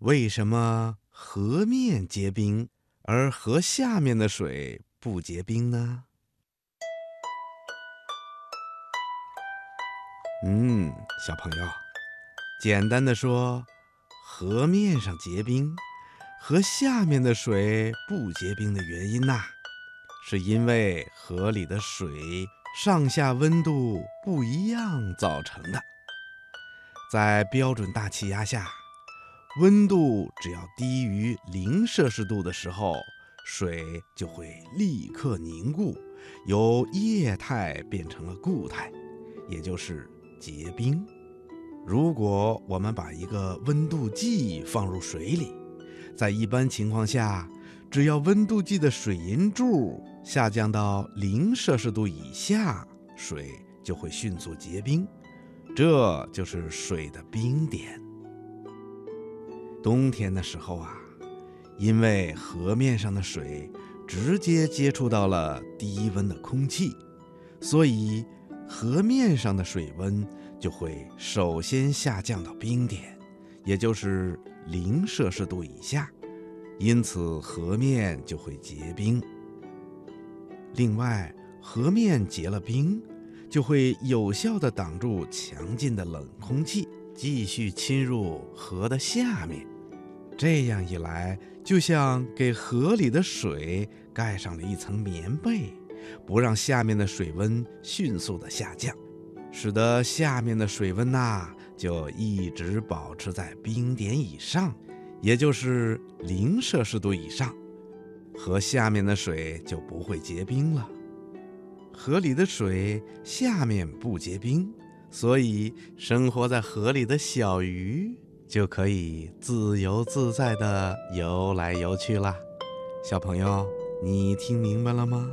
为什么河面结冰，而河下面的水不结冰呢？嗯，小朋友，简单的说，河面上结冰，河下面的水不结冰的原因呐，是因为河里的水上下温度不一样造成的。在标准大气压下，温度只要低于零摄氏度的时候，水就会立刻凝固，由液态变成了固态，也就是。结冰。如果我们把一个温度计放入水里，在一般情况下，只要温度计的水银柱下降到零摄氏度以下，水就会迅速结冰，这就是水的冰点。冬天的时候啊，因为河面上的水直接接触到了低温的空气，所以。河面上的水温就会首先下降到冰点，也就是零摄氏度以下，因此河面就会结冰。另外，河面结了冰，就会有效地挡住强劲的冷空气继续侵入河的下面。这样一来，就像给河里的水盖上了一层棉被。不让下面的水温迅速的下降，使得下面的水温呐就一直保持在冰点以上，也就是零摄氏度以上，河下面的水就不会结冰了。河里的水下面不结冰，所以生活在河里的小鱼就可以自由自在地游来游去啦。小朋友，你听明白了吗？